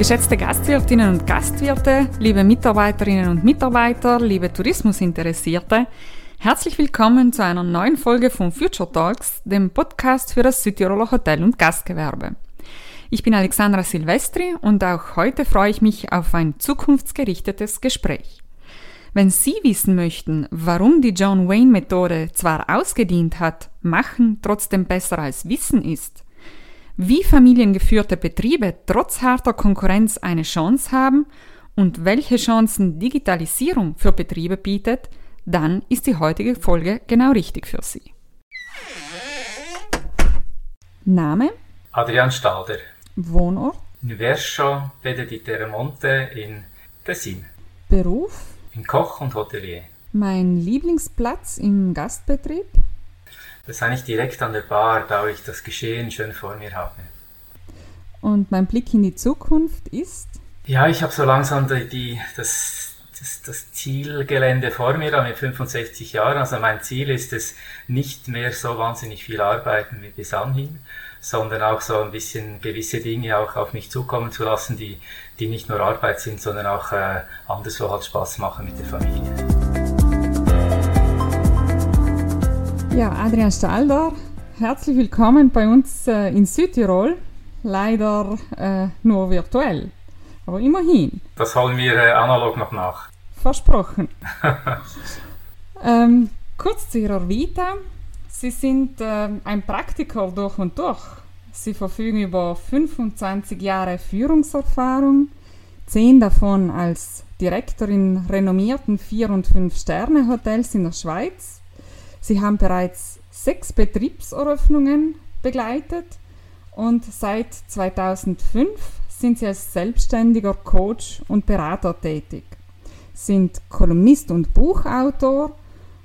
Geschätzte Gastwirtinnen und Gastwirte, liebe Mitarbeiterinnen und Mitarbeiter, liebe Tourismusinteressierte, herzlich willkommen zu einer neuen Folge von Future Talks, dem Podcast für das Südtiroler Hotel- und Gastgewerbe. Ich bin Alexandra Silvestri und auch heute freue ich mich auf ein zukunftsgerichtetes Gespräch. Wenn Sie wissen möchten, warum die John Wayne Methode zwar ausgedient hat, machen trotzdem besser als Wissen ist, wie familiengeführte Betriebe trotz harter Konkurrenz eine Chance haben und welche Chancen Digitalisierung für Betriebe bietet, dann ist die heutige Folge genau richtig für Sie. Name? Adrian Stalder. Wohnort? In Verscho, Bede di Terremonte in Tessin. Beruf? In Koch und Hotelier. Mein Lieblingsplatz im Gastbetrieb? Das ist eigentlich direkt an der Bar, da ich das Geschehen schön vor mir habe. Und mein Blick in die Zukunft ist? Ja, ich habe so langsam die, die, das, das, das Zielgelände vor mir mit 65 Jahren. Also mein Ziel ist es, nicht mehr so wahnsinnig viel arbeiten wie bis anhin, sondern auch so ein bisschen gewisse Dinge auch auf mich zukommen zu lassen, die, die nicht nur Arbeit sind, sondern auch äh, anderswo halt Spaß machen mit der Familie. Ja, Adrian Stalder, herzlich willkommen bei uns äh, in Südtirol. Leider äh, nur virtuell, aber immerhin. Das holen wir äh, analog noch nach. Versprochen. ähm, kurz zu Ihrer Vita. Sie sind äh, ein Praktiker durch und durch. Sie verfügen über 25 Jahre Führungserfahrung, zehn davon als Direktor in renommierten 4- und 5-Sterne-Hotels in der Schweiz Sie haben bereits sechs Betriebseröffnungen begleitet und seit 2005 sind Sie als selbstständiger Coach und Berater tätig, sind Kolumnist und Buchautor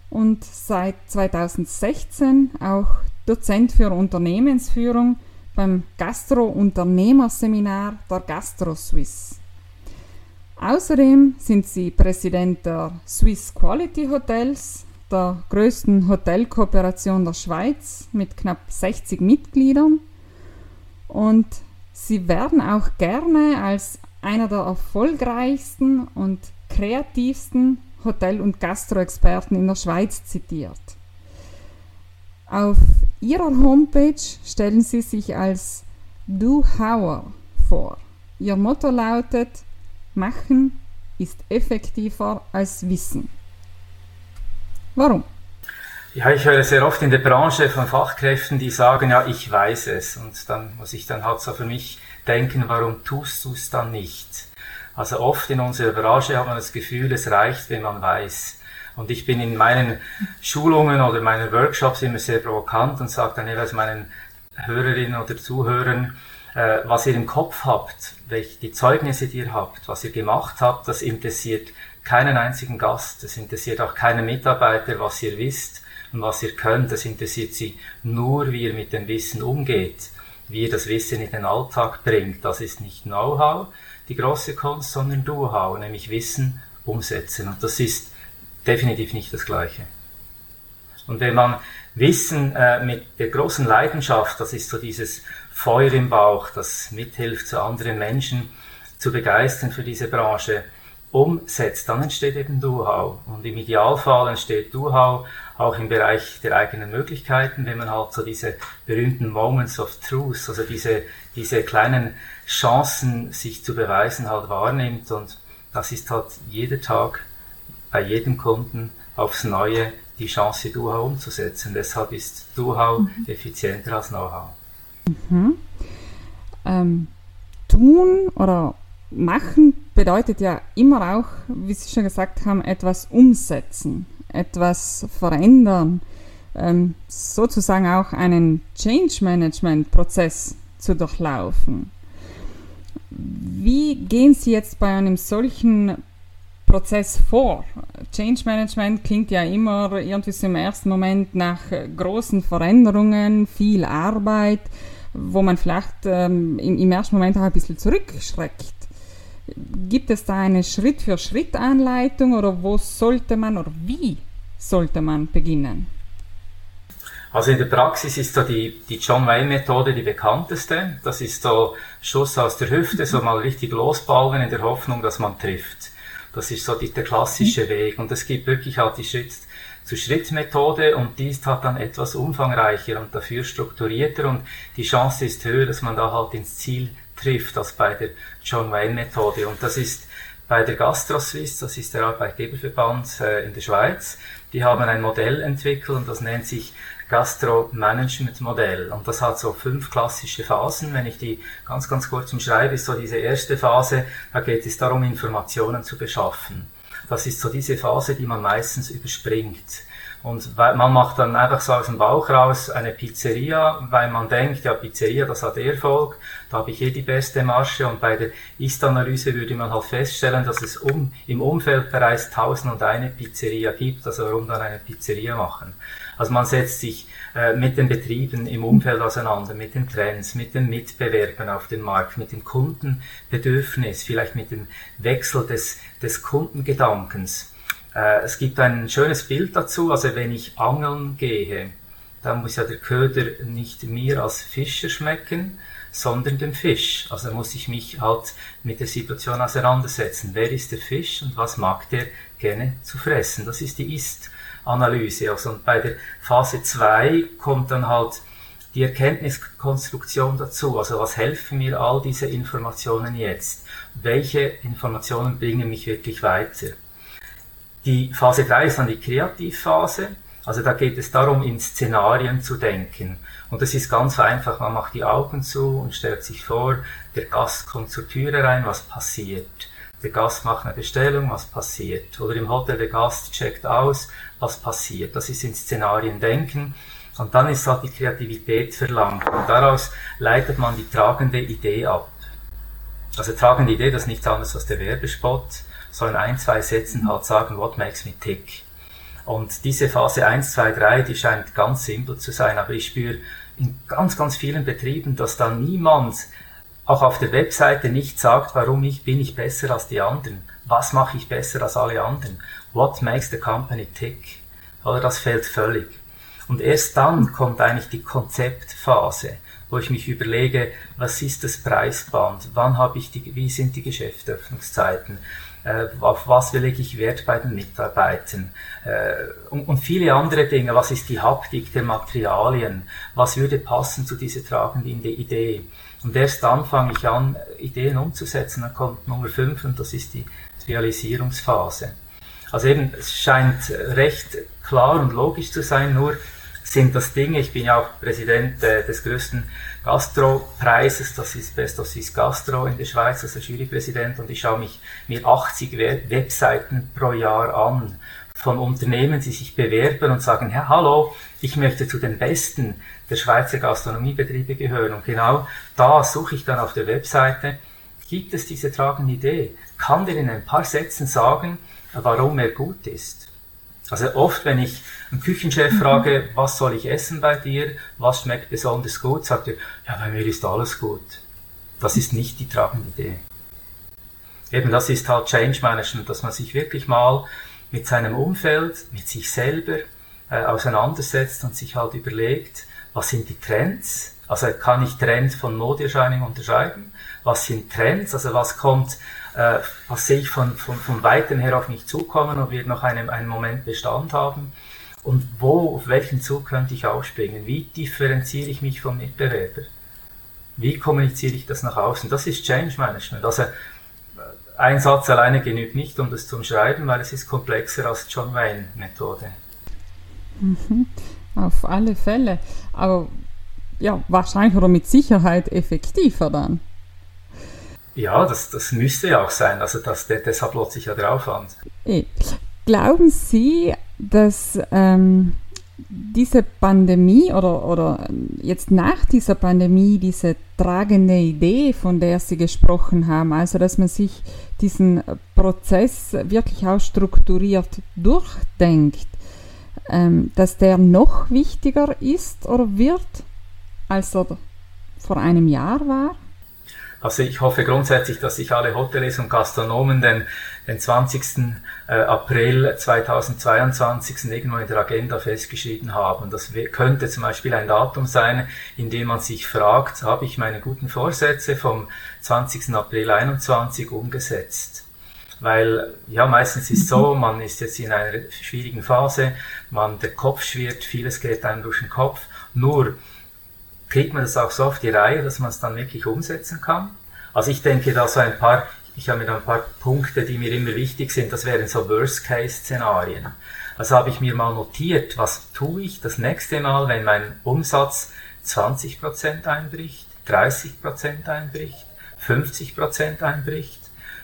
und seit 2016 auch Dozent für Unternehmensführung beim Gastro-Unternehmerseminar der Gastro Swiss. Außerdem sind sie Präsident der Swiss Quality Hotels der größten Hotelkooperation der Schweiz mit knapp 60 Mitgliedern und sie werden auch gerne als einer der erfolgreichsten und kreativsten Hotel- und Gastroexperten in der Schweiz zitiert. Auf ihrer Homepage stellen sie sich als Do Hower vor. Ihr Motto lautet, Machen ist effektiver als Wissen. Warum? Ja, ich höre sehr oft in der Branche von Fachkräften, die sagen, ja, ich weiß es. Und dann muss ich dann halt so für mich denken, warum tust du es dann nicht? Also oft in unserer Branche hat man das Gefühl, es reicht, wenn man weiß. Und ich bin in meinen Schulungen oder meinen Workshops immer sehr provokant und sage dann jeweils meinen Hörerinnen oder Zuhörern, äh, was ihr im Kopf habt, welche die Zeugnisse, die ihr habt, was ihr gemacht habt, das interessiert keinen einzigen Gast, es interessiert auch keinen Mitarbeiter, was ihr wisst und was ihr könnt, das interessiert sie nur, wie ihr mit dem Wissen umgeht, wie ihr das Wissen in den Alltag bringt. Das ist nicht Know-how, die große Kunst, sondern Do-how, nämlich Wissen umsetzen. Und das ist definitiv nicht das Gleiche. Und wenn man Wissen äh, mit der großen Leidenschaft, das ist so dieses Feuer im Bauch, das mithilft, so anderen Menschen zu begeistern für diese Branche, umsetzt, dann entsteht eben Do-How. Und im Idealfall entsteht Do-How auch im Bereich der eigenen Möglichkeiten, wenn man halt so diese berühmten Moments of Truth, also diese, diese kleinen Chancen, sich zu beweisen, halt wahrnimmt. Und das ist halt jeder Tag bei jedem Kunden aufs Neue die Chance, Do-How umzusetzen. Deshalb ist Do-How mhm. effizienter als Know-How. Mhm. Ähm, tun oder machen bedeutet ja immer auch, wie Sie schon gesagt haben, etwas umsetzen, etwas verändern, ähm, sozusagen auch einen Change Management Prozess zu durchlaufen. Wie gehen Sie jetzt bei einem solchen Prozess vor? Change Management klingt ja immer irgendwie so im ersten Moment nach großen Veränderungen, viel Arbeit, wo man vielleicht ähm, im, im ersten Moment auch ein bisschen zurückschreckt. Gibt es da eine Schritt-für-Schritt-Anleitung oder wo sollte man oder wie sollte man beginnen? Also in der Praxis ist so die, die John Wayne Methode die bekannteste. Das ist so Schuss aus der Hüfte, so mal richtig losballen in der Hoffnung, dass man trifft. Das ist so die, der klassische Weg. Und es gibt wirklich halt die Schritt-zu-Schritt-Methode und die ist halt dann etwas umfangreicher und dafür strukturierter und die Chance ist höher, dass man da halt ins Ziel trifft als bei der John Wayne Methode. Und das ist bei der GastroSwiss, das ist der Arbeitgeberverband äh, in der Schweiz, die haben ein Modell entwickelt und das nennt sich Gastro-Management-Modell. Und das hat so fünf klassische Phasen. Wenn ich die ganz, ganz kurz umschreibe, ist so diese erste Phase, da geht es darum, Informationen zu beschaffen. Das ist so diese Phase, die man meistens überspringt. Und man macht dann einfach so aus dem Bauch raus eine Pizzeria, weil man denkt, ja, Pizzeria, das hat Erfolg, da habe ich eh die beste Masche. Und bei der Ist-Analyse würde man halt feststellen, dass es um, im Umfeld bereits tausend und eine Pizzeria gibt. Also warum dann eine Pizzeria machen? Also man setzt sich äh, mit den Betrieben im Umfeld auseinander, mit den Trends, mit den Mitbewerbern auf dem Markt, mit dem Kundenbedürfnis, vielleicht mit dem Wechsel des, des Kundengedankens. Äh, es gibt ein schönes Bild dazu, also wenn ich angeln gehe, dann muss ja der Köder nicht mir als Fischer schmecken, sondern dem Fisch. Also muss ich mich halt mit der Situation auseinandersetzen. Wer ist der Fisch und was mag der gerne zu fressen? Das ist die Ist-Analyse. Also und bei der Phase 2 kommt dann halt die Erkenntniskonstruktion dazu. Also was helfen mir all diese Informationen jetzt? Welche Informationen bringen mich wirklich weiter? Die Phase 3 ist dann die Kreativphase. Also da geht es darum, in Szenarien zu denken. Und das ist ganz einfach. Man macht die Augen zu und stellt sich vor, der Gast kommt zur Türe rein, was passiert? Der Gast macht eine Bestellung, was passiert? Oder im Hotel der Gast checkt aus, was passiert? Das ist in Szenarien denken. Und dann ist halt die Kreativität verlangt. Und daraus leitet man die tragende Idee ab. Also tragende Idee, das ist nichts anderes als der Werbespot so in ein, zwei Sätzen halt sagen, what makes me tick. Und diese Phase 1, 2, 3, die scheint ganz simpel zu sein, aber ich spüre in ganz, ganz vielen Betrieben, dass da niemand auch auf der Webseite nicht sagt, warum ich, bin ich besser als die anderen, was mache ich besser als alle anderen, what makes the company tick. Oder das fällt völlig. Und erst dann kommt eigentlich die Konzeptphase, wo ich mich überlege, was ist das Preisband, wann habe ich die, wie sind die Geschäftsöffnungszeiten, äh, auf was lege ich Wert bei den Mitarbeitern äh, und, und, viele andere Dinge. Was ist die Haptik der Materialien? Was würde passen zu dieser tragenden Idee? Und erst dann fange ich an, Ideen umzusetzen. Dann kommt Nummer 5 und das ist die Realisierungsphase. Also eben, es scheint recht klar und logisch zu sein, nur sind das Dinge, ich bin ja auch Präsident äh, des größten Gastro-Preises, das ist Best of Swiss Gastro in der Schweiz, also Jurypräsident, und ich schaue mich mir 80 Webseiten pro Jahr an von Unternehmen, die sich bewerben und sagen, ja, hallo, ich möchte zu den Besten der Schweizer Gastronomiebetriebe gehören. Und genau da suche ich dann auf der Webseite, gibt es diese tragende Idee? Kann der in ein paar Sätzen sagen, warum er gut ist? Also oft, wenn ich einen Küchenchef mhm. frage, was soll ich essen bei dir, was schmeckt besonders gut, sagt er, ja, bei mir ist alles gut. Das ist nicht die tragende Idee. Eben das ist halt Change Management, dass man sich wirklich mal mit seinem Umfeld, mit sich selber äh, auseinandersetzt und sich halt überlegt, was sind die Trends? Also kann ich Trends von Modeerscheinungen unterscheiden? Was sind Trends? Also was kommt äh, was sehe ich von, von, von Weitem her auf mich zukommen und wird noch einen, einen Moment Bestand haben und wo, auf welchen Zug könnte ich aufspringen? Wie differenziere ich mich vom Mitbewerber? Wie kommuniziere ich das nach außen? Das ist Change Management. Also äh, ein Satz alleine genügt nicht, um das zu schreiben, weil es ist komplexer als John Wayne Methode. Mhm, auf alle Fälle. Aber ja, wahrscheinlich oder mit Sicherheit effektiver dann. Ja, das, das müsste ja auch sein. Also das, deshalb lohnt sich ja der Aufwand. Glauben Sie, dass ähm, diese Pandemie oder, oder jetzt nach dieser Pandemie diese tragende Idee, von der Sie gesprochen haben, also dass man sich diesen Prozess wirklich auch strukturiert durchdenkt, ähm, dass der noch wichtiger ist oder wird, als er vor einem Jahr war? Also ich hoffe grundsätzlich, dass sich alle Hoteliers und Gastronomen den, den 20. Äh, April 2022 irgendwo in der Agenda festgeschrieben haben. Das könnte zum Beispiel ein Datum sein, in dem man sich fragt, habe ich meine guten Vorsätze vom 20. April 2021 umgesetzt? Weil ja, meistens ist so, man ist jetzt in einer schwierigen Phase, man, der Kopf schwirrt, vieles geht einem durch den Kopf. Nur kriegt man das auch so auf die Reihe, dass man es dann wirklich umsetzen kann. Also ich denke da so ein paar, ich habe mir da ein paar Punkte, die mir immer wichtig sind, das wären so Worst-Case-Szenarien. Also habe ich mir mal notiert, was tue ich das nächste Mal, wenn mein Umsatz 20% einbricht, 30% einbricht, 50% einbricht?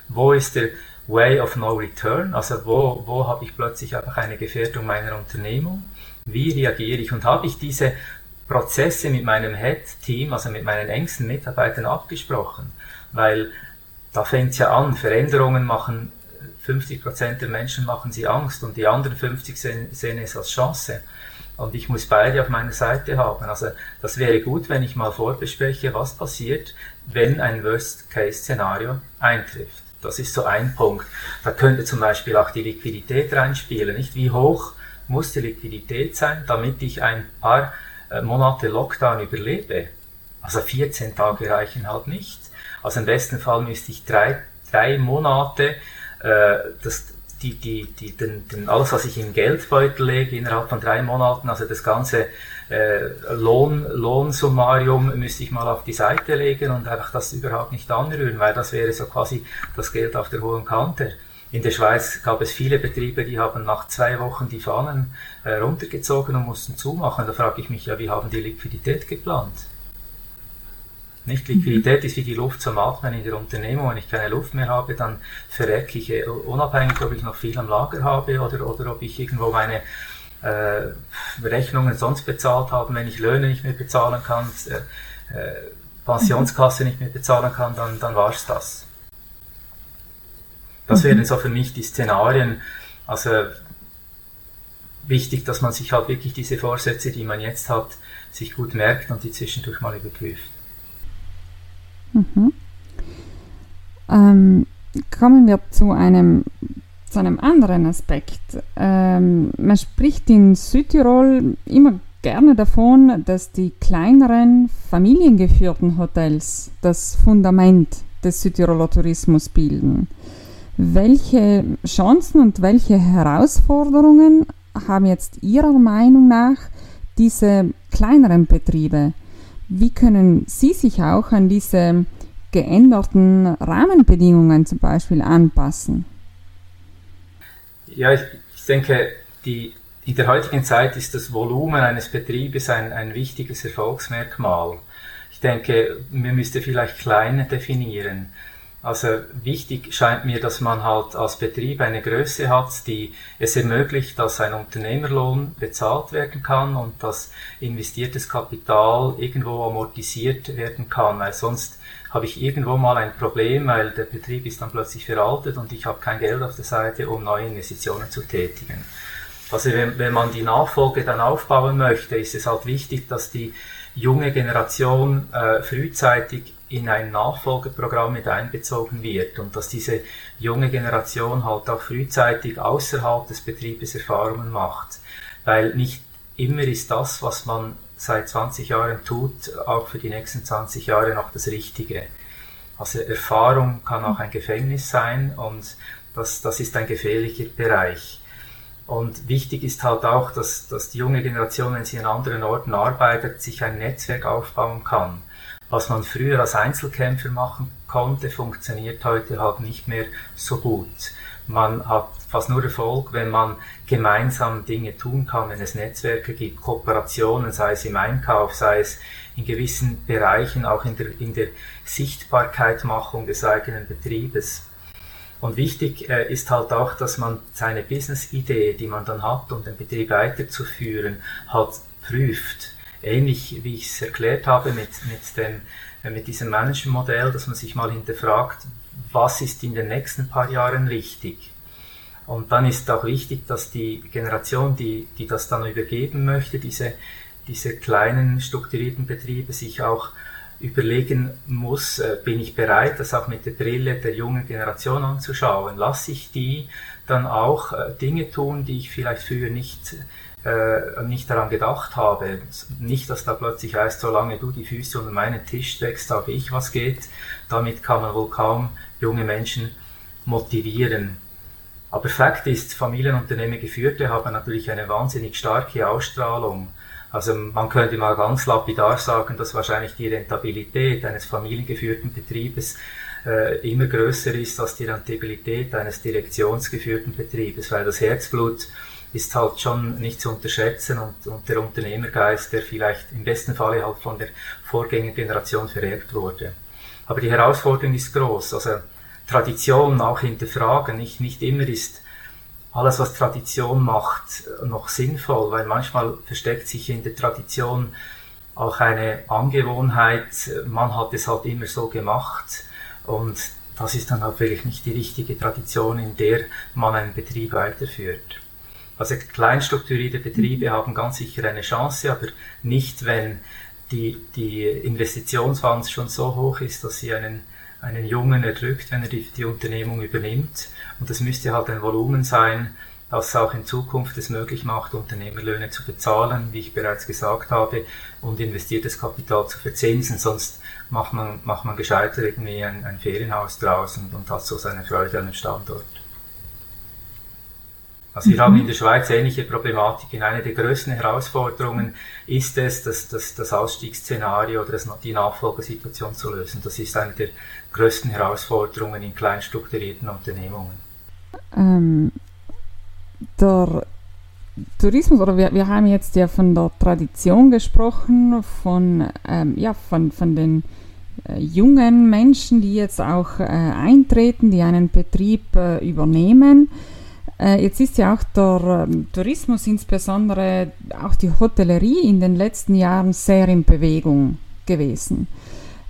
Wo ist der Way of No Return? Also wo, wo habe ich plötzlich einfach eine Gefährdung meiner Unternehmung? Wie reagiere ich? Und habe ich diese Prozesse mit meinem Head-Team, also mit meinen engsten Mitarbeitern abgesprochen, weil da fängt es ja an, Veränderungen machen, 50% der Menschen machen sie Angst und die anderen 50 sehen, sehen es als Chance. Und ich muss beide auf meiner Seite haben. Also das wäre gut, wenn ich mal vorbespreche, was passiert, wenn ein Worst-Case-Szenario eintrifft. Das ist so ein Punkt. Da könnte zum Beispiel auch die Liquidität reinspielen. Nicht wie hoch muss die Liquidität sein, damit ich ein paar Monate Lockdown überlebe. Also 14 Tage reichen halt nicht. Also im besten Fall müsste ich drei, drei Monate äh, das, die, die, die, den, den, alles, was ich in Geldbeutel lege, innerhalb von drei Monaten, also das ganze äh, Lohn, Lohnsummarium müsste ich mal auf die Seite legen und einfach das überhaupt nicht anrühren, weil das wäre so quasi das Geld auf der hohen Kante. In der Schweiz gab es viele Betriebe, die haben nach zwei Wochen die Fahnen äh, runtergezogen und mussten zumachen. Da frage ich mich ja, wie haben die Liquidität geplant? Nicht Liquidität ist wie die Luft zum Atmen in der Unternehmung. Wenn ich keine Luft mehr habe, dann verrecke ich, äh, unabhängig, ob ich noch viel am Lager habe oder, oder ob ich irgendwo meine äh, Rechnungen sonst bezahlt habe. Wenn ich Löhne nicht mehr bezahlen kann, äh, äh Pensionskasse nicht mehr bezahlen kann, dann, dann war es das. Das wären so für mich die Szenarien. Also wichtig, dass man sich halt wirklich diese Vorsätze, die man jetzt hat, sich gut merkt und die zwischendurch mal überprüft. Mhm. Ähm, kommen wir zu einem, zu einem anderen Aspekt. Ähm, man spricht in Südtirol immer gerne davon, dass die kleineren familiengeführten Hotels das Fundament des Südtiroler Tourismus bilden. Welche Chancen und welche Herausforderungen haben jetzt Ihrer Meinung nach diese kleineren Betriebe? Wie können Sie sich auch an diese geänderten Rahmenbedingungen zum Beispiel anpassen? Ja, ich, ich denke, die, in der heutigen Zeit ist das Volumen eines Betriebes ein, ein wichtiges Erfolgsmerkmal. Ich denke, man müsste vielleicht kleiner definieren. Also wichtig scheint mir, dass man halt als Betrieb eine Größe hat, die es ermöglicht, dass ein Unternehmerlohn bezahlt werden kann und dass investiertes Kapital irgendwo amortisiert werden kann, weil sonst habe ich irgendwo mal ein Problem, weil der Betrieb ist dann plötzlich veraltet und ich habe kein Geld auf der Seite, um neue Investitionen zu tätigen. Also wenn, wenn man die Nachfolge dann aufbauen möchte, ist es halt wichtig, dass die junge Generation äh, frühzeitig in ein Nachfolgeprogramm mit einbezogen wird und dass diese junge Generation halt auch frühzeitig außerhalb des Betriebes Erfahrungen macht. Weil nicht immer ist das, was man seit 20 Jahren tut, auch für die nächsten 20 Jahre noch das Richtige. Also Erfahrung kann auch ein Gefängnis sein und das, das ist ein gefährlicher Bereich. Und wichtig ist halt auch, dass, dass die junge Generation, wenn sie an anderen Orten arbeitet, sich ein Netzwerk aufbauen kann was man früher als Einzelkämpfer machen konnte, funktioniert heute halt nicht mehr so gut. Man hat fast nur Erfolg, wenn man gemeinsam Dinge tun kann, wenn es Netzwerke gibt, Kooperationen, sei es im Einkauf, sei es in gewissen Bereichen, auch in der, in der Sichtbarkeitmachung des eigenen Betriebes. Und wichtig äh, ist halt auch, dass man seine Business-Idee, die man dann hat, um den Betrieb weiterzuführen, halt prüft ähnlich wie ich es erklärt habe mit, mit, dem, mit diesem Management-Modell, dass man sich mal hinterfragt, was ist in den nächsten paar Jahren wichtig. Und dann ist auch wichtig, dass die Generation, die, die das dann übergeben möchte, diese, diese kleinen strukturierten Betriebe sich auch überlegen muss, äh, bin ich bereit, das auch mit der Brille der jungen Generation anzuschauen? Lasse ich die dann auch äh, Dinge tun, die ich vielleicht früher nicht, äh, nicht daran gedacht habe? Nicht, dass da plötzlich heißt, solange du die Füße unter meinen Tisch steckst, habe ich was geht. Damit kann man wohl kaum junge Menschen motivieren. Aber Fakt ist, Familienunternehmen geführte haben natürlich eine wahnsinnig starke Ausstrahlung. Also man könnte mal ganz lapidar sagen, dass wahrscheinlich die Rentabilität eines familiengeführten Betriebes äh, immer größer ist als die Rentabilität eines direktionsgeführten Betriebes, weil das Herzblut ist halt schon nicht zu unterschätzen und, und der Unternehmergeist, der vielleicht im besten Falle halt von der Vorgängergeneration vererbt wurde. Aber die Herausforderung ist groß. Also Tradition auch hinterfragen. Nicht, nicht immer ist alles, was Tradition macht, noch sinnvoll, weil manchmal versteckt sich in der Tradition auch eine Angewohnheit, man hat es halt immer so gemacht und das ist dann halt wirklich nicht die richtige Tradition, in der man einen Betrieb weiterführt. Also kleinstrukturierte Betriebe haben ganz sicher eine Chance, aber nicht, wenn die, die Investitionsfonds schon so hoch ist, dass sie einen einen Jungen erdrückt, wenn er die, die Unternehmung übernimmt. Und das müsste halt ein Volumen sein, das auch in Zukunft es möglich macht, Unternehmerlöhne zu bezahlen, wie ich bereits gesagt habe, und investiertes Kapital zu verzinsen. Sonst macht man, macht man gescheiter irgendwie ein, ein Ferienhaus draus und, und hat so seine Freude an dem Standort. Also wir mhm. haben in der Schweiz ähnliche Problematiken. Eine der größten Herausforderungen ist es, das, das, das Ausstiegsszenario oder das, die Nachfolgesituation zu lösen. Das ist eine der größten Herausforderungen in kleinstrukturierten Unternehmungen. Ähm, der Tourismus, oder wir, wir haben jetzt ja von der Tradition gesprochen, von, ähm, ja, von, von den äh, jungen Menschen, die jetzt auch äh, eintreten, die einen Betrieb äh, übernehmen. Äh, jetzt ist ja auch der ähm, Tourismus, insbesondere auch die Hotellerie, in den letzten Jahren sehr in Bewegung gewesen.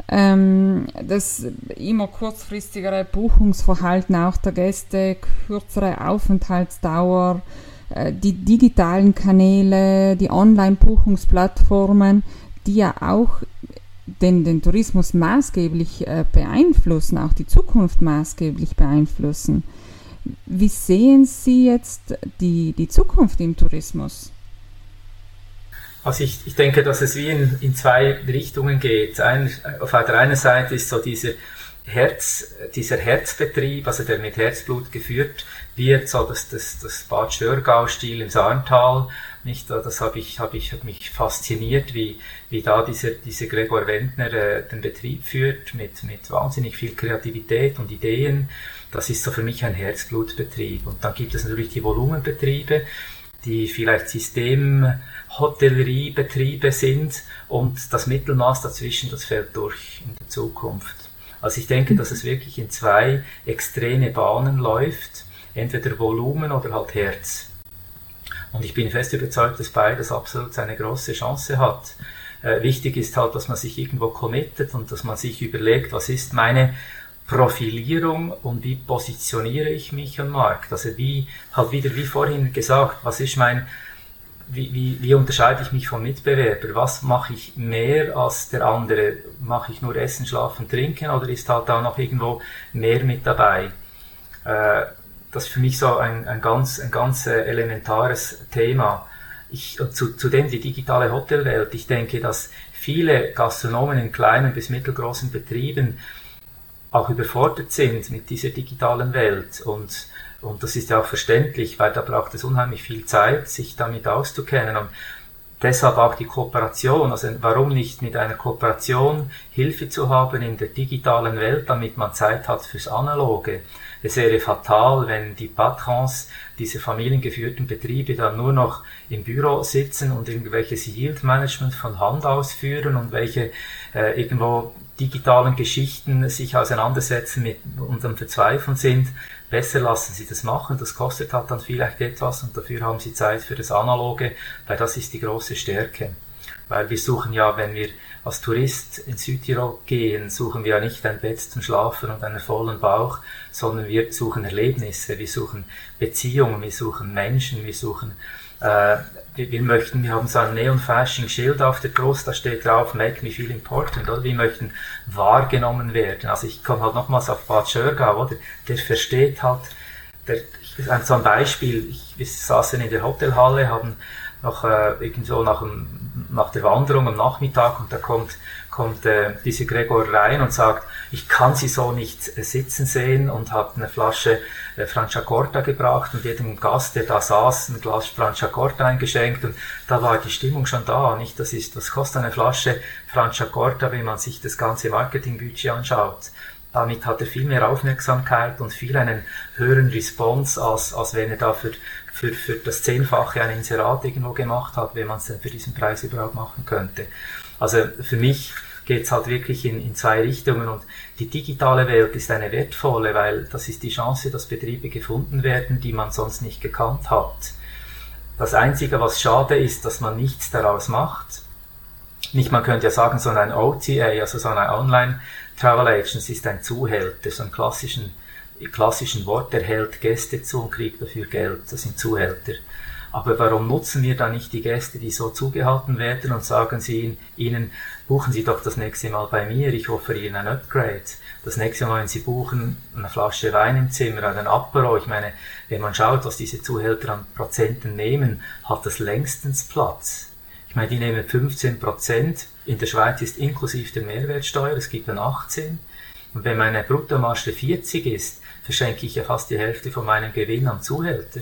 Ähm, das immer kurzfristigere Buchungsverhalten auch der Gäste, kürzere Aufenthaltsdauer, äh, die digitalen Kanäle, die Online-Buchungsplattformen, die ja auch den, den Tourismus maßgeblich äh, beeinflussen, auch die Zukunft maßgeblich beeinflussen. Wie sehen Sie jetzt die, die Zukunft im Tourismus? Also ich, ich denke, dass es wie in, in zwei Richtungen geht. Ein, auf der einen Seite ist so diese Herz, dieser Herzbetrieb, also der mit Herzblut geführt wird, so das, das, das Bad Störgau-Stil im Saarntal, nicht, das habe ich, habe ich, hat mich fasziniert, wie, wie da dieser, dieser Gregor Wendner äh, den Betrieb führt, mit, mit wahnsinnig viel Kreativität und Ideen. Das ist so für mich ein Herzblutbetrieb. Und dann gibt es natürlich die Volumenbetriebe, die vielleicht Systemhotelleriebetriebe sind und das Mittelmaß dazwischen, das fällt durch in der Zukunft. Also ich denke, dass es wirklich in zwei extreme Bahnen läuft, entweder Volumen oder halt Herz. Und ich bin fest überzeugt, dass beides absolut eine große Chance hat. Äh, wichtig ist halt, dass man sich irgendwo committet und dass man sich überlegt, was ist meine Profilierung und wie positioniere ich mich am Markt. Also wie, halt wieder wie vorhin gesagt, was ist mein, wie, wie, wie unterscheide ich mich vom Mitbewerber? Was mache ich mehr als der andere? Mache ich nur Essen, Schlafen, Trinken oder ist halt da noch irgendwo mehr mit dabei? Äh, das ist für mich so ein, ein ganz, ein ganz äh, elementares Thema. Ich, zu, zudem die digitale Hotelwelt. Ich denke, dass viele Gastronomen in kleinen bis mittelgroßen Betrieben auch überfordert sind mit dieser digitalen Welt. Und, und das ist ja auch verständlich, weil da braucht es unheimlich viel Zeit, sich damit auszukennen. Und deshalb auch die Kooperation. Also warum nicht mit einer Kooperation Hilfe zu haben in der digitalen Welt, damit man Zeit hat fürs Analoge. Es wäre fatal, wenn die Patrons dieser familiengeführten Betriebe dann nur noch im Büro sitzen und irgendwelches Yield Management von Hand ausführen und welche äh, irgendwo digitalen Geschichten sich auseinandersetzen mit und am Verzweifeln sind. Besser lassen Sie das machen, das kostet halt dann vielleicht etwas und dafür haben Sie Zeit für das Analoge, weil das ist die große Stärke. Weil wir suchen ja, wenn wir als Tourist in Südtirol gehen, suchen wir ja nicht ein Bett zum Schlafen und einen vollen Bauch, sondern wir suchen Erlebnisse, wir suchen Beziehungen, wir suchen Menschen, wir suchen äh, wir, wir möchten, wir haben so ein Neon-Flashing-Schild auf der Brust, da steht drauf, make me feel important, oder? Wir möchten wahrgenommen werden. Also ich komme halt nochmals auf Bad Schörgau, oder? Der versteht halt, der, so ein Beispiel, ich, wir saßen in der Hotelhalle, haben noch äh, irgendwo nach, dem, nach der Wanderung am Nachmittag und da kommt, kommt äh, dieser Gregor rein und sagt, ich kann sie so nicht äh, sitzen sehen und hat eine Flasche äh, Franciacorta gebracht und jedem Gast, der da saß, ein Glas Franciacorta eingeschenkt und da war die Stimmung schon da, nicht? Das ist, was kostet eine Flasche Franciacorta, wenn man sich das ganze Marketingbudget anschaut? Damit hat er viel mehr Aufmerksamkeit und viel einen höheren Response, als, als wenn er da für, für, für das Zehnfache ein Inserat irgendwo gemacht hat, wenn man es denn für diesen Preis überhaupt machen könnte. Also für mich geht es halt wirklich in, in zwei Richtungen und die digitale Welt ist eine wertvolle, weil das ist die Chance, dass Betriebe gefunden werden, die man sonst nicht gekannt hat. Das Einzige, was schade ist, dass man nichts daraus macht. Nicht, man könnte ja sagen, so ein OTA, also so eine Online- Travel Agency ist ein Zuhälter, so ein klassischen, klassischen Wort, der hält Gäste zu und kriegt dafür Geld. Das sind Zuhälter. Aber warum nutzen wir da nicht die Gäste, die so zugehalten werden und sagen sie ihnen, buchen Sie doch das nächste Mal bei mir, ich offere Ihnen ein Upgrade. Das nächste Mal, wenn Sie buchen, eine Flasche Wein im Zimmer, einen Apero, ich meine, wenn man schaut, was diese Zuhälter an Prozenten nehmen, hat das längstens Platz. Ich meine, die nehmen 15 Prozent. In der Schweiz ist inklusive der Mehrwertsteuer, es gibt dann 18. Und wenn meine Bruttomarge 40 ist, verschenke ich ja fast die Hälfte von meinem Gewinn am Zuhälter.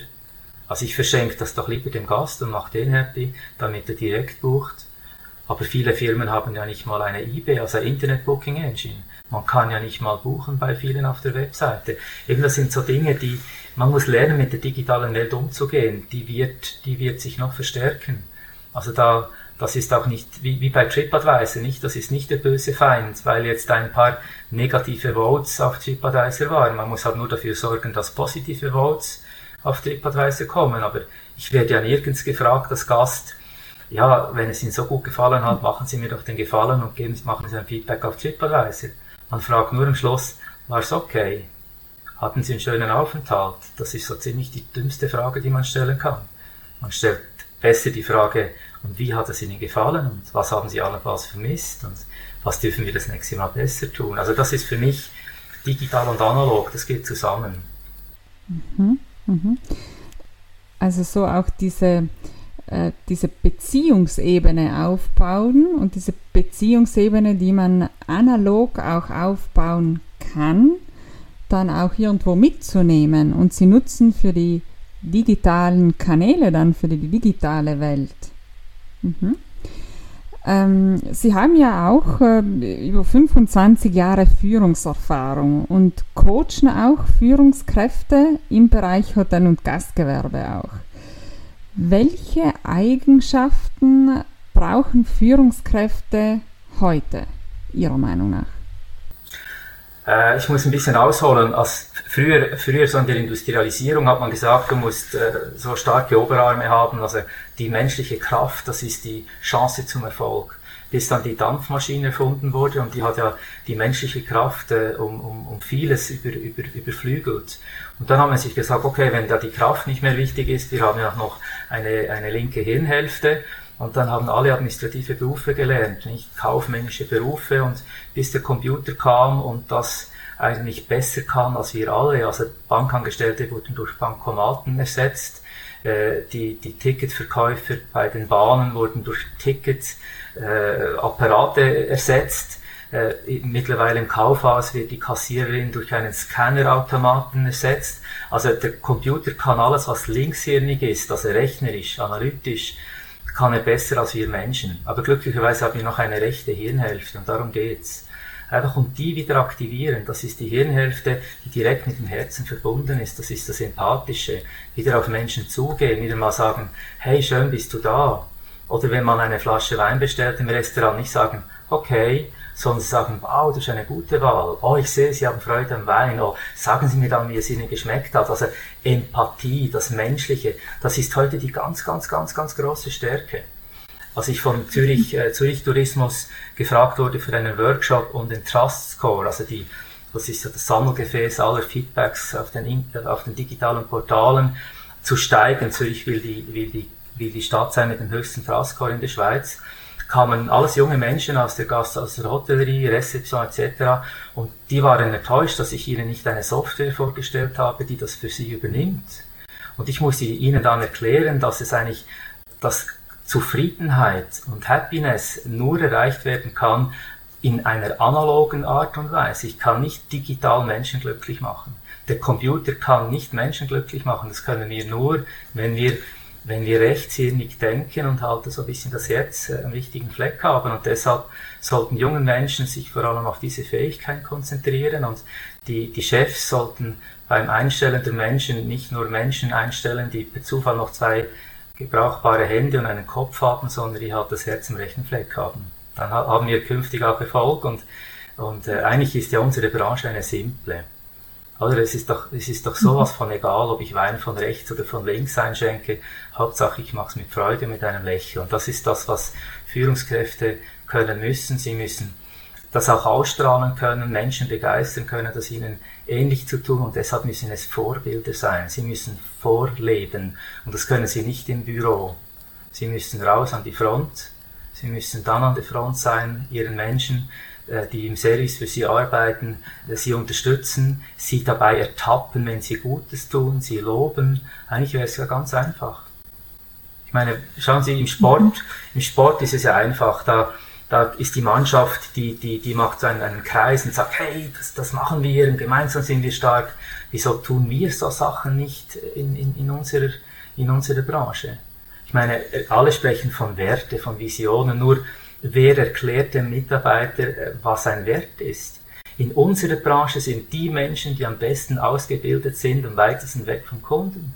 Also ich verschenke das doch lieber dem Gast und mache den happy, damit er direkt bucht. Aber viele Firmen haben ja nicht mal eine eBay, also Internet Booking Engine. Man kann ja nicht mal buchen bei vielen auf der Webseite. Eben das sind so Dinge, die man muss lernen, mit der digitalen Welt umzugehen. Die wird, die wird sich noch verstärken. Also da, das ist auch nicht, wie, wie bei TripAdvisor, nicht, das ist nicht der böse Feind, weil jetzt ein paar negative Votes auf TripAdvisor waren. Man muss halt nur dafür sorgen, dass positive Votes auf TripAdvisor kommen. Aber ich werde ja nirgends gefragt als Gast, ja, wenn es Ihnen so gut gefallen hat, machen Sie mir doch den Gefallen und geben, machen Sie ein Feedback auf TripAdvisor. Man fragt nur am Schluss, war es okay? Hatten Sie einen schönen Aufenthalt? Das ist so ziemlich die dümmste Frage, die man stellen kann. Man stellt besser die Frage, und wie hat es Ihnen gefallen und was haben Sie allenfalls vermisst und was dürfen wir das nächste Mal besser tun. Also das ist für mich digital und analog, das geht zusammen. Mhm, mhm. Also so auch diese, äh, diese Beziehungsebene aufbauen und diese Beziehungsebene, die man analog auch aufbauen kann, dann auch irgendwo mitzunehmen und sie nutzen für die digitalen Kanäle dann für die digitale Welt. Mhm. Ähm, Sie haben ja auch äh, über 25 Jahre Führungserfahrung und coachen auch Führungskräfte im Bereich Hotel- und Gastgewerbe auch. Welche Eigenschaften brauchen Führungskräfte heute, Ihrer Meinung nach? Äh, ich muss ein bisschen ausholen. Als früher, früher so in der Industrialisierung hat man gesagt, du musst äh, so starke Oberarme haben. Also die menschliche Kraft, das ist die Chance zum Erfolg. Bis dann die Dampfmaschine erfunden wurde und die hat ja die menschliche Kraft äh, um, um, um vieles über, über, überflügelt. Und dann haben wir sich gesagt, okay, wenn da die Kraft nicht mehr wichtig ist, wir haben ja noch eine, eine linke Hirnhälfte, und dann haben alle administrative Berufe gelernt, nicht kaufmännische Berufe und bis der Computer kam und das eigentlich besser kann als wir alle. Also Bankangestellte wurden durch Bankomaten ersetzt, äh, die, die Ticketverkäufer bei den Bahnen wurden durch Ticketapparate äh, ersetzt. Äh, mittlerweile im Kaufhaus wird die Kassiererin durch einen Scannerautomaten ersetzt. Also der Computer kann alles, was linkshirnig ist, also rechnerisch, analytisch, kann er besser als wir Menschen. Aber glücklicherweise haben wir noch eine rechte Hirnhälfte und darum geht's. Einfach um die wieder aktivieren. Das ist die Hirnhälfte, die direkt mit dem Herzen verbunden ist. Das ist das Empathische. Wieder auf Menschen zugehen, wieder mal sagen, hey, schön bist du da. Oder wenn man eine Flasche Wein bestellt im Restaurant, nicht sagen, okay, sondern sagen, wow, das ist eine gute Wahl. Oh, ich sehe, Sie haben Freude am Wein. Oh, sagen Sie mir dann, wie es Ihnen geschmeckt hat. Also Empathie, das Menschliche, das ist heute die ganz, ganz, ganz, ganz große Stärke. Als ich von Zürich, äh, Zürich Tourismus gefragt wurde für einen Workshop und den Trust Score, also die, das ist ja das Sammelgefäß aller Feedbacks auf den, auf den digitalen Portalen, zu steigen. Zürich will die, will die will die Stadt sein mit dem höchsten Frascore in der Schweiz, kamen alles junge Menschen aus der Gast, aus der Hotellerie, Rezeption etc. Und die waren enttäuscht, dass ich ihnen nicht eine Software vorgestellt habe, die das für sie übernimmt. Und ich musste ihnen dann erklären, dass es eigentlich, dass Zufriedenheit und Happiness nur erreicht werden kann in einer analogen Art und Weise. Ich kann nicht digital Menschen glücklich machen. Der Computer kann nicht Menschen glücklich machen. Das können wir nur, wenn wir wenn wir rechtsinnig denken und halt so ein bisschen das Herz äh, am richtigen Fleck haben. Und deshalb sollten junge Menschen sich vor allem auf diese Fähigkeit konzentrieren und die, die Chefs sollten beim Einstellen der Menschen nicht nur Menschen einstellen, die per Zufall noch zwei gebrauchbare Hände und einen Kopf haben, sondern die halt das Herz am rechten Fleck haben. Dann haben wir künftig auch Erfolg und, und äh, eigentlich ist ja unsere Branche eine simple. Oder es ist doch, es ist doch sowas von egal, ob ich Wein von rechts oder von links einschenke. Hauptsache ich mache es mit Freude, mit einem Lächeln. Und das ist das, was Führungskräfte können müssen. Sie müssen das auch ausstrahlen können, Menschen begeistern können, das ihnen ähnlich zu tun und deshalb müssen es Vorbilder sein. Sie müssen vorleben und das können sie nicht im Büro. Sie müssen raus an die Front, sie müssen dann an der Front sein, ihren Menschen äh, die im Service für sie arbeiten, äh, sie unterstützen, sie dabei ertappen, wenn sie Gutes tun, sie loben. Eigentlich wäre es ja ganz einfach. Ich meine, schauen Sie, im Sport, mhm. im Sport ist es ja einfach, da, da ist die Mannschaft, die, die, die macht so einen, einen Kreis und sagt, hey, das, das machen wir und gemeinsam sind wir stark. Wieso tun wir so Sachen nicht in, in, in, unserer, in unserer Branche? Ich meine, alle sprechen von Werte, von Visionen, nur wer erklärt dem Mitarbeiter, äh, was ein Wert ist. In unserer Branche sind die Menschen, die am besten ausgebildet sind, am weitesten weg vom Kunden,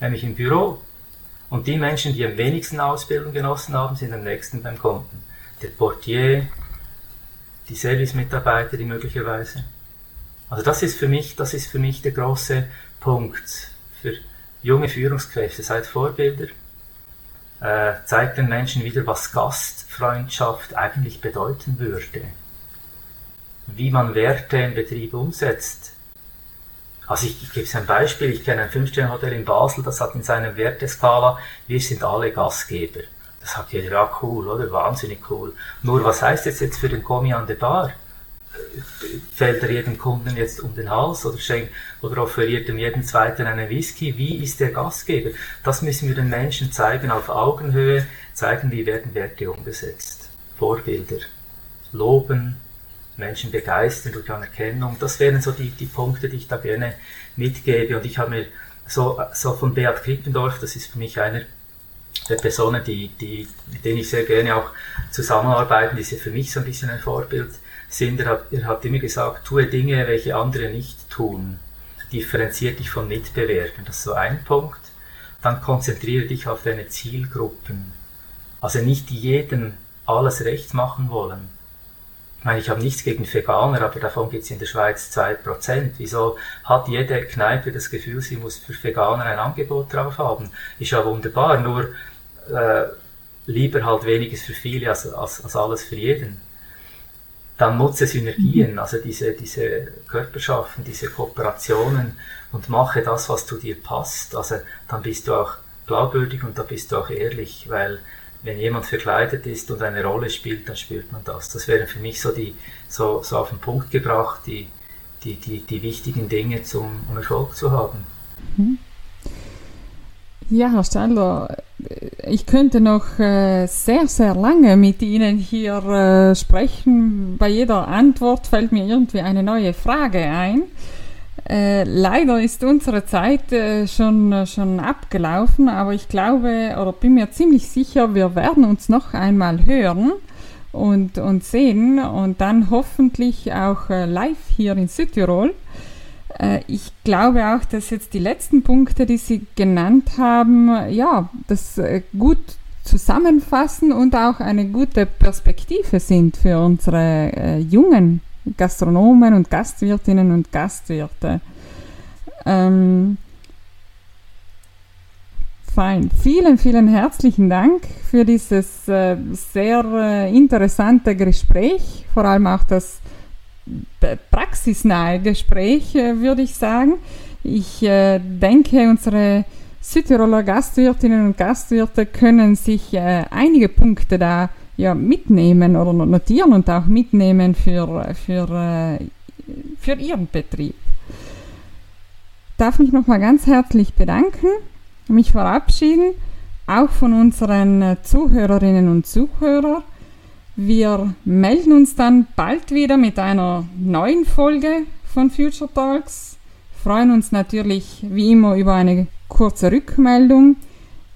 nämlich im Büro. Und die Menschen, die am wenigsten Ausbildung genossen haben, sind am nächsten beim Kunden. Der Portier, die Service-Mitarbeiter, die möglicherweise. Also das ist für mich, das ist für mich der große Punkt für junge Führungskräfte. Seid Vorbilder, äh, zeigt den Menschen wieder, was Gastfreundschaft eigentlich bedeuten würde. Wie man Werte im Betrieb umsetzt. Also ich, ich gebe es ein Beispiel, ich kenne ein Fünf-Sterne-Hotel in Basel, das hat in seiner Werteskala, wir sind alle Gastgeber. Das sagt jeder, ja cool, oder? Wahnsinnig cool. Nur was heißt das jetzt für den Kommi an der Bar? fällt er jedem Kunden jetzt um den Hals oder, schenkt, oder offeriert ihm jeden zweiten einen Whisky? Wie ist der Gastgeber? Das müssen wir den Menschen zeigen auf Augenhöhe, zeigen, wie werden Werte umgesetzt. Vorbilder, loben, Menschen begeistern durch Anerkennung. Das wären so die, die Punkte, die ich da gerne mitgebe. Und ich habe mir so, so von Beat Krippendorf, das ist für mich einer der Personen, die, die, mit denen ich sehr gerne auch zusammenarbeite, die für mich so ein bisschen ein Vorbild sind, er hat, er hat immer gesagt, tue Dinge, welche andere nicht tun. Differenziere dich von Mitbewerbern. Das ist so ein Punkt. Dann konzentriere dich auf deine Zielgruppen. Also nicht jeden alles recht machen wollen. Ich meine, ich habe nichts gegen Veganer, aber davon gibt es in der Schweiz 2%. Wieso hat jede Kneipe das Gefühl, sie muss für Veganer ein Angebot drauf haben? Ist ja wunderbar, nur äh, lieber halt weniges für viele als, als, als alles für jeden dann nutze Synergien, mhm. also diese, diese Körperschaften, diese Kooperationen und mache das, was zu dir passt. Also dann bist du auch glaubwürdig und da bist du auch ehrlich, weil wenn jemand verkleidet ist und eine Rolle spielt, dann spürt man das. Das wären für mich so die, so, so auf den Punkt gebracht, die, die, die, die wichtigen Dinge zum, um Erfolg zu haben. Mhm. Ja, Herr Steindler, ich könnte noch äh, sehr, sehr lange mit Ihnen hier äh, sprechen. Bei jeder Antwort fällt mir irgendwie eine neue Frage ein. Äh, leider ist unsere Zeit äh, schon, schon abgelaufen, aber ich glaube oder bin mir ziemlich sicher, wir werden uns noch einmal hören und, und sehen und dann hoffentlich auch äh, live hier in Südtirol. Äh, ich glaube auch, dass jetzt die letzten Punkte, die Sie genannt haben, ja, das äh, gut zusammenfassen und auch eine gute Perspektive sind für unsere äh, jungen Gastronomen und Gastwirtinnen und Gastwirte. Ähm, fein. Vielen, vielen herzlichen Dank für dieses äh, sehr äh, interessante Gespräch, vor allem auch das praxisnahe Gespräch, äh, würde ich sagen. Ich äh, denke, unsere Südtiroler Gastwirtinnen und Gastwirte können sich äh, einige Punkte da ja, mitnehmen oder notieren und auch mitnehmen für, für, äh, für ihren Betrieb. Ich darf mich nochmal ganz herzlich bedanken, mich verabschieden, auch von unseren äh, Zuhörerinnen und Zuhörern. Wir melden uns dann bald wieder mit einer neuen Folge von Future Talks. Freuen uns natürlich wie immer über eine kurze Rückmeldung,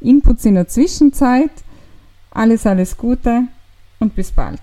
Inputs in der Zwischenzeit. Alles, alles Gute und bis bald.